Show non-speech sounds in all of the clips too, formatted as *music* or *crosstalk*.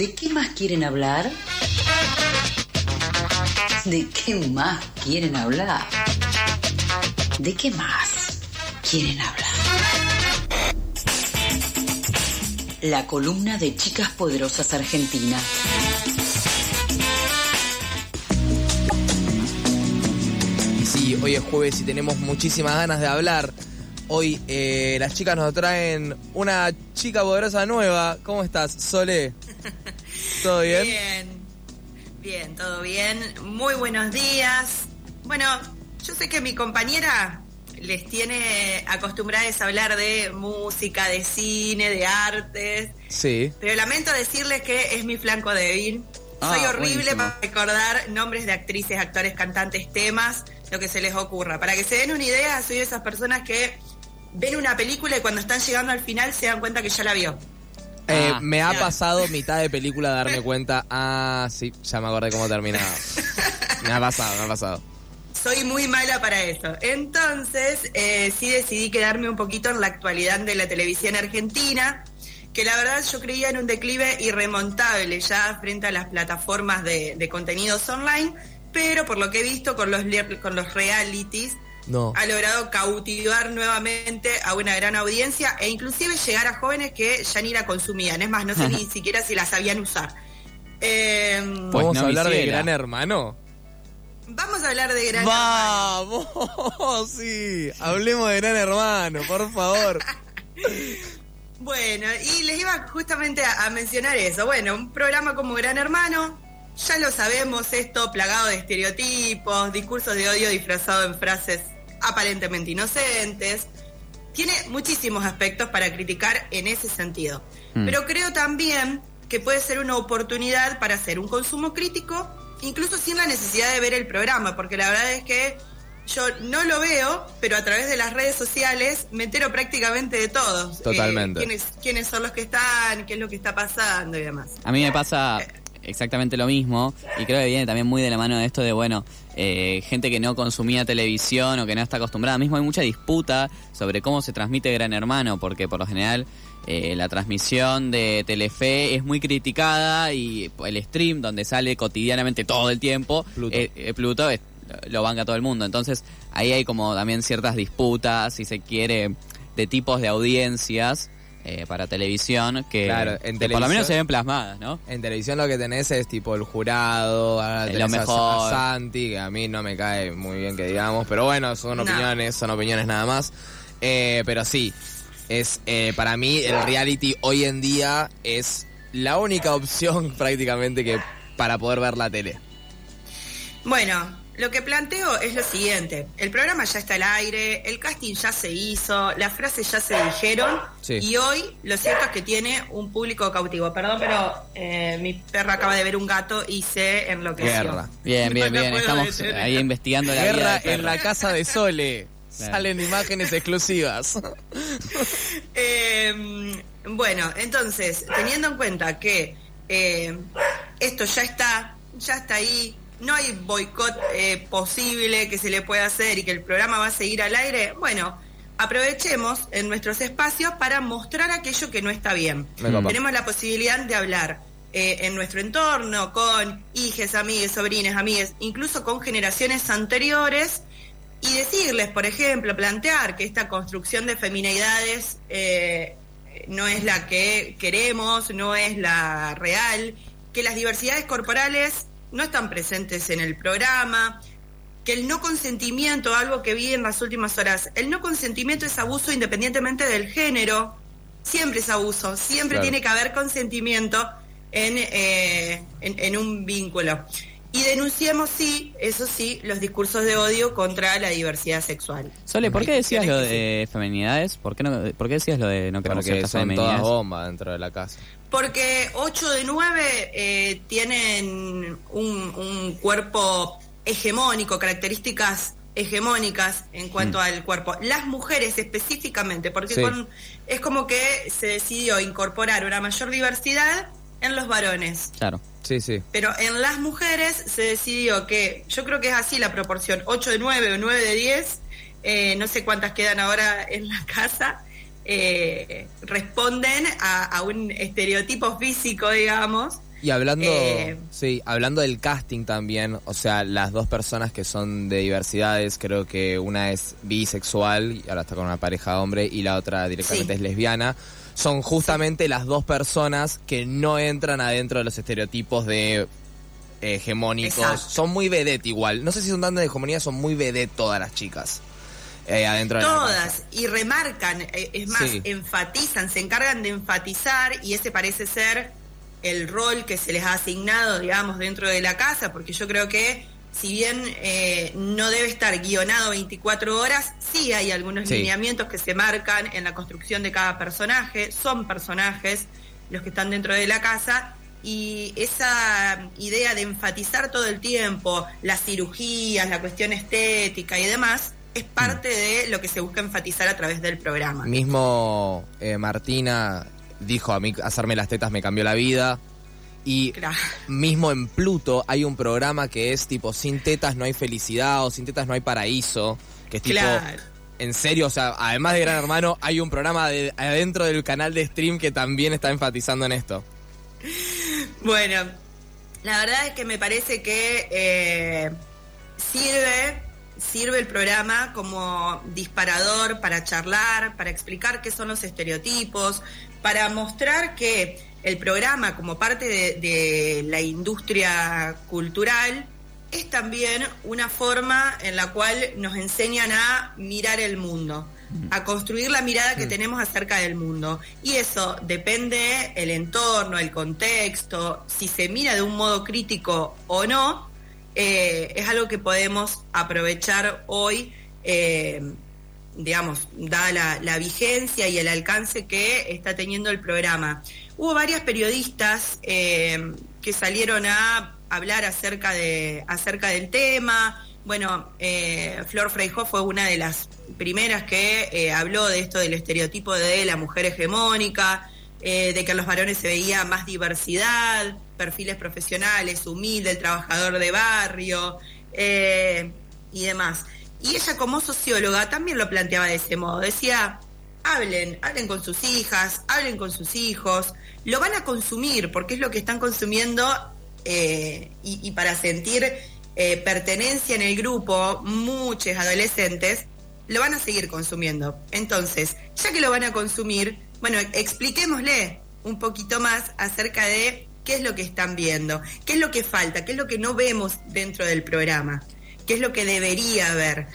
¿De qué más quieren hablar? ¿De qué más quieren hablar? ¿De qué más quieren hablar? La columna de Chicas Poderosas Argentinas. Y sí, hoy es jueves y tenemos muchísimas ganas de hablar. Hoy eh, las chicas nos traen una chica poderosa nueva. ¿Cómo estás, Sole? *laughs* ¿Todo bien? Bien, bien, todo bien. Muy buenos días. Bueno, yo sé que mi compañera les tiene acostumbradas a hablar de música, de cine, de artes, Sí. pero lamento decirles que es mi flanco débil. Ah, Soy horrible buenísimo. para recordar nombres de actrices, actores, cantantes, temas, lo que se les ocurra. Para que se den una idea, soy de esas personas que ven una película y cuando están llegando al final se dan cuenta que ya la vio. Eh, Ah, me ha pasado mitad de película darme cuenta. Ah, sí, ya me acordé cómo terminaba. *laughs* Me ha pasado, me ha pasado. Soy muy mala para eso. Entonces, eh, sí decidí quedarme un poquito en la actualidad de la televisión argentina, que la verdad yo creía en un declive irremontable ya frente a las plataformas de, de contenidos online, pero por lo que he visto con los, con los realities, No. ha logrado cautivar nuevamente a una gran audiencia e inclusive llegar a jóvenes que ya ni la consumían. Es más, no sé ni *laughs* siquiera si la sabían usar. Eh, Pues ¿Vamos no a hablar de. Gran Hermano? vamos a hablar de Gran Hermano. ¡Vamos! *laughs* Sí, hablemos de Gran Hermano, por favor. *laughs* Bueno, y les iba justamente a, a mencionar eso. Bueno, un programa como Gran Hermano, ya lo sabemos, esto plagado de estereotipos, discursos de odio disfrazado en frases aparentemente inocentes. Tiene muchísimos aspectos para criticar en ese sentido. Mm. Pero creo también que puede ser una oportunidad para hacer un consumo crítico, incluso sin la necesidad de ver el programa, porque la verdad es que yo no lo veo, pero a través de las redes sociales me entero prácticamente de todos. Totalmente. Eh, quiénes, quiénes son los que están, qué es lo que está pasando y demás. A mí me pasa exactamente lo mismo y creo que viene también muy de la mano de esto de, bueno, eh, gente que no consumía televisión o que no está acostumbrada. Mismo hay mucha disputa sobre cómo se transmite Gran Hermano, porque por lo general eh, la transmisión de Telefe es muy criticada y el stream donde sale cotidianamente todo el tiempo, Pluto. eh, eh, Pluto es- lo banca todo el mundo. Entonces ahí hay como también ciertas disputas, si se quiere, de tipos de audiencias. Eh, para televisión que, Claro, en que por lo menos se ven plasmadas, ¿no? En televisión lo que tenés es tipo el jurado, ahora Es tenés lo mejor. a Santi, que a mí no me cae muy bien que digamos, pero bueno, son No. opiniones, son opiniones nada más. Eh, pero sí, es eh, para mí el reality hoy en día es la única opción *laughs* prácticamente que para poder ver la tele. Bueno, lo que planteo es lo siguiente. El programa ya está al aire, el casting ya se hizo, las frases ya se dijeron Sí. y hoy lo cierto es que tiene un público cautivo. Perdón, pero eh, mi perra acaba de ver un gato y se enloqueció. Guerra. Bien, bien, bien. Estamos ahí investigando la vida Guerra perro. en la casa de Sole. *laughs* Claro. Salen imágenes exclusivas. *laughs* Eh, bueno, entonces, teniendo en cuenta que eh, esto ya está, ya está ahí, no hay boicot eh, posible que se le pueda hacer y que el programa va a seguir al aire, bueno, aprovechemos en nuestros espacios para mostrar aquello que no está bien. Tenemos la posibilidad de hablar eh, en nuestro entorno con hijes, amigues, sobrines, amigues, incluso con generaciones anteriores y decirles, por ejemplo, plantear que esta construcción de feminidades eh, no es la que queremos, no es la real, que las diversidades corporales no están presentes en el programa, que el no consentimiento, algo que vi en las últimas horas, el no consentimiento es abuso independientemente del género, siempre es abuso, siempre Claro. tiene que haber consentimiento en, eh, en, en un vínculo. Y denunciemos, sí, eso sí, los discursos de odio contra la diversidad sexual. Sole, ¿por qué decías lo de feminidades? ¿Por qué, no, ¿Por qué decías lo de no queremos Porque son todas bombas dentro de la casa. Porque 8 de 9 tienen un, un cuerpo hegemónico, características hegemónicas en cuanto Mm. al cuerpo. Las mujeres específicamente, porque Sí. con- es como que se decidió incorporar una mayor diversidad en los varones. Claro. Sí, sí. Pero en las mujeres se decidió que, yo creo que es así la proporción, 8 de 9 o 9 de 10, eh, no sé cuántas quedan ahora en la casa, eh, responden a, a un estereotipo físico, digamos, Y hablando, Eh, sí, hablando del casting también, o sea, las dos personas que son de diversidades, creo que una es bisexual y ahora está con una pareja de hombre y la otra directamente Sí. es lesbiana, son justamente las dos personas que no entran adentro de los estereotipos de eh, hegemónicos. Exacto. Son muy vedette igual. No sé si son tan de hegemonía, son muy vedette todas las chicas. eh, adentro de la. Todas, y remarcan, eh, es más, Sí. enfatizan, se encargan de enfatizar y ese parece ser el rol que se les ha asignado, digamos, dentro de la casa, porque yo creo que si bien eh, no debe estar guionado 24 horas, sí hay algunos Sí. lineamientos que se marcan en la construcción de cada personaje, son personajes los que están dentro de la casa. Y esa idea de enfatizar todo el tiempo las cirugías, la cuestión estética y demás, es parte de lo que se busca enfatizar a través del programa. Mismo eh, Martina dijo a mí hacerme las tetas me cambió la vida. Y Claro. mismo en Pluto hay un programa que es tipo sin tetas no hay felicidad o sin tetas no hay paraíso. Que es tipo, Claro. en serio, o sea, además de Gran Hermano, hay un programa de, adentro del canal de stream que también está enfatizando en esto. Bueno, la verdad es que me parece que eh, sirve, sirve el programa como disparador para charlar, para explicar qué son los estereotipos, para mostrar que el programa como parte de, de la industria cultural es también una forma en la cual nos enseñan a mirar el mundo, a construir la mirada que tenemos acerca del mundo. Y eso depende el entorno, el contexto, si se mira de un modo crítico o no, eh, es algo que podemos aprovechar hoy, eh, digamos, dada la, la vigencia y el alcance que está teniendo el programa. Hubo varias periodistas eh, que salieron a hablar acerca, de, acerca del tema. Bueno, eh, Flor Freijó fue una de las primeras que eh, habló de esto del estereotipo de la mujer hegemónica, de que en los varones se veía más diversidad, perfiles profesionales, humilde, el trabajador de barrio y demás. Y ella como socióloga también lo planteaba de ese modo. Decía, hablen, hablen con sus hijas, hablen con sus hijos, lo van a consumir porque es lo que están consumiendo eh, y, para sentir eh, pertenencia en el grupo, muchos adolescentes lo van a seguir consumiendo. Entonces, ya que lo van a consumir, bueno, expliquémosle un poquito más acerca de qué es lo que están viendo, qué es lo que falta, qué es lo que no vemos dentro del programa, qué es lo que debería haber,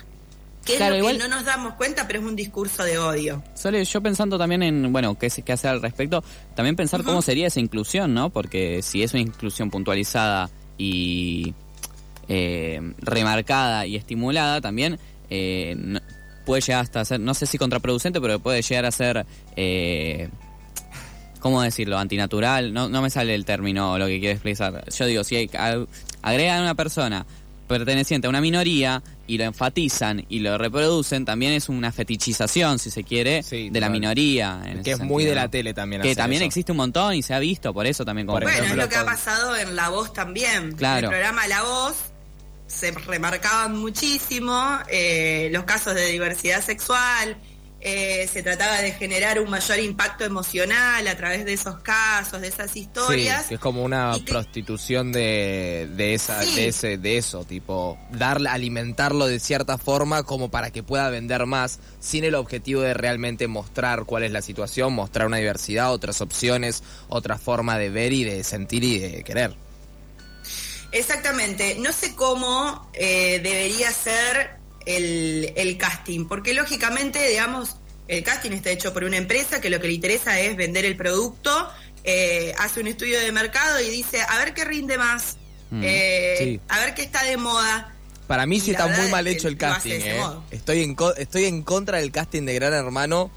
qué Claro, es lo igual- que no nos damos cuenta, pero es un discurso de odio. Sole, yo pensando también en, bueno, qué, qué hacer al respecto, también pensar cómo sería esa inclusión, ¿no? Porque si es una inclusión puntualizada y eh, remarcada y estimulada, también eh, no- puede llegar hasta ser, no sé si contraproducente, pero puede llegar a ser, eh, ¿cómo decirlo? Antinatural, no, no me sale el término lo que quiero expresar. Yo digo, si hay- ag- agregan a una persona perteneciente a una minoría y lo enfatizan y lo reproducen, también es una fetichización, si se quiere, Sí, de la minoría. en Que es muy de la tele también. Que también eso. existe un montón y se ha visto, por eso también como Bueno, es lo que ha pasado en La Voz también. Claro. En el programa La Voz se remarcaban muchísimo eh, los casos de diversidad sexual, eh, se trataba de generar un mayor impacto emocional a través de esos casos, de esas historias. Sí, que es como una prostitución de, de esa, Sí. de ese, de eso, tipo, darle, alimentarlo de cierta forma como para que pueda vender más, sin el objetivo de realmente mostrar cuál es la situación, mostrar una diversidad, otras opciones, otra forma de ver y de sentir y de querer. Exactamente. No sé cómo eh, debería ser el, el casting, porque lógicamente, digamos, el casting está hecho por una empresa que lo que le interesa es vender el producto, eh, hace un estudio de mercado y dice, a ver qué rinde más, Mm, eh, sí. a ver qué está de moda. Para mí Y sí está muy mal hecho el casting, eh. Estoy en, co- estoy en contra del casting de Gran Hermano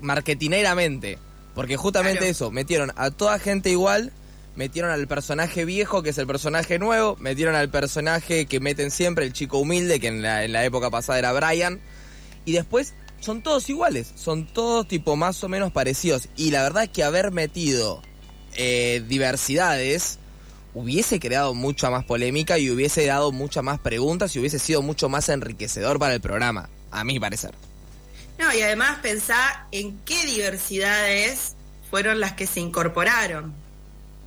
marketineramente. Porque justamente Claro. eso, metieron a toda gente igual, metieron al personaje viejo, que es el personaje nuevo, metieron al personaje que meten siempre, el chico humilde, que en la, en la época pasada era Brian, y después son todos iguales, son todos tipo más o menos parecidos. Y la verdad es que haber metido eh, diversidades hubiese creado mucha más polémica y hubiese dado muchas más preguntas y hubiese sido mucho más enriquecedor para el programa, a mi parecer. No, y además pensá en qué diversidades fueron las que se incorporaron.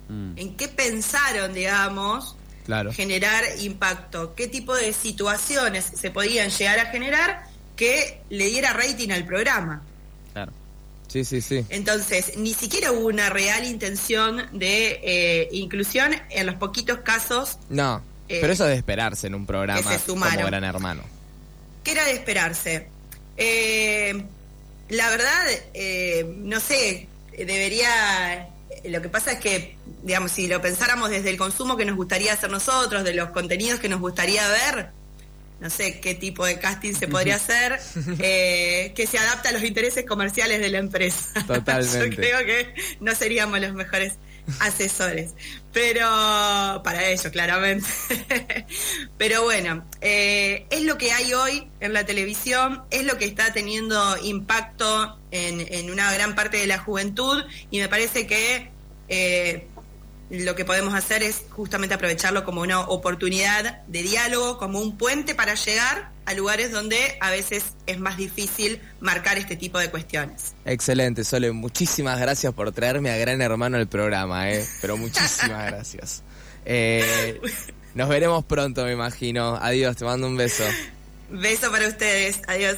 Mm. en qué pensaron, digamos, Claro. generar impacto, qué tipo de situaciones se podían llegar a generar que le diera rating al programa. Claro. Sí, sí, sí. Entonces, ni siquiera hubo una real intención de eh, inclusión en los poquitos casos No, Eh, pero eso es de esperarse en un programa que se como. Gran Hermano. que era de esperarse. Eh, la verdad, eh, no sé, debería... Lo que pasa es que, digamos, si lo pensáramos desde el consumo que nos gustaría hacer nosotros, de los contenidos que nos gustaría ver, no sé qué tipo de casting se podría hacer, *laughs* eh, que se adapta a los intereses comerciales de la empresa. *laughs* Totalmente. Yo creo que no seríamos los mejores asesores, pero para ello, claramente. *laughs* pero bueno, eh, es lo que hay hoy en la televisión, es lo que está teniendo impacto en, en una gran parte de la juventud y me parece que eh, lo que podemos hacer es justamente aprovecharlo como una oportunidad de diálogo, como un puente para llegar a lugares donde a veces es más difícil marcar este tipo de cuestiones. Excelente, Sole. Muchísimas gracias por traerme a Gran Hermano al programa, ¿eh? Pero muchísimas *laughs* gracias. Eh, nos veremos pronto, me imagino. Adiós, te mando un beso. Beso para ustedes, adiós.